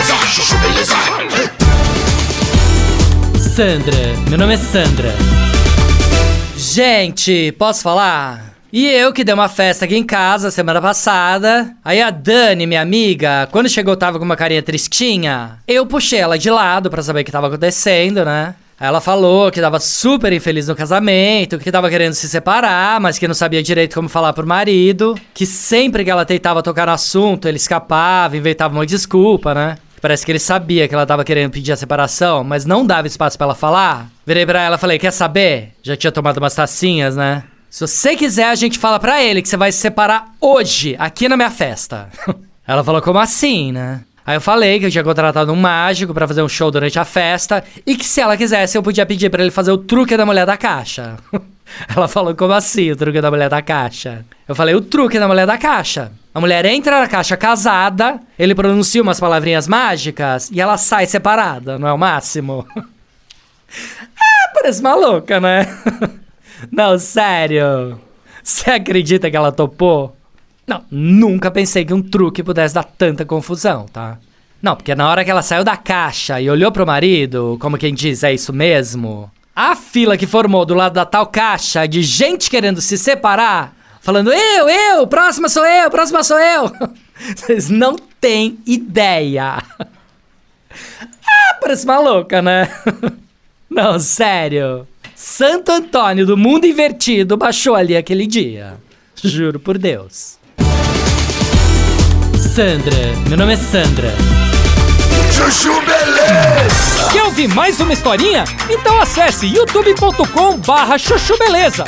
beleza, chuchu beleza. Sandra, meu nome é Sandra. Gente, posso falar? E eu que dei uma festa aqui em casa semana passada. Aí a Dani, minha amiga, quando chegou tava com uma carinha tristinha. Eu puxei ela de lado pra saber o que tava acontecendo, né? Ela falou que tava super infeliz no casamento, que tava querendo se separar, mas que não sabia direito como falar pro marido, que sempre que ela tentava tocar no assunto, ele escapava, inventava uma desculpa, né? Parece que ele sabia que ela tava querendo pedir a separação, mas não dava espaço pra ela falar. Virei pra ela e falei: Quer saber? Já tinha tomado umas tacinhas, né? Se você quiser, a gente fala pra ele que você vai se separar hoje, aqui na minha festa. ela falou: Como assim, né? Aí eu falei que eu tinha contratado um mágico pra fazer um show durante a festa e que se ela quisesse eu podia pedir pra ele fazer o truque da mulher da caixa. ela falou: Como assim o truque da mulher da caixa? Eu falei: O truque da mulher da caixa. A mulher entra na caixa casada, ele pronuncia umas palavrinhas mágicas e ela sai separada, não é o máximo? ah, parece maluca, né? não, sério. Você acredita que ela topou? Não, nunca pensei que um truque pudesse dar tanta confusão, tá? Não, porque na hora que ela saiu da caixa e olhou pro marido, como quem diz, é isso mesmo? A fila que formou do lado da tal caixa de gente querendo se separar falando eu, eu, próxima sou eu, próxima sou eu. Vocês não têm ideia. Ah, parece maluca, né? Não, sério. Santo Antônio do mundo invertido baixou ali aquele dia. Juro por Deus. Sandra, meu nome é Sandra. Chuchu beleza. Quer ouvir mais uma historinha? Então acesse youtube.com barra chuchu beleza.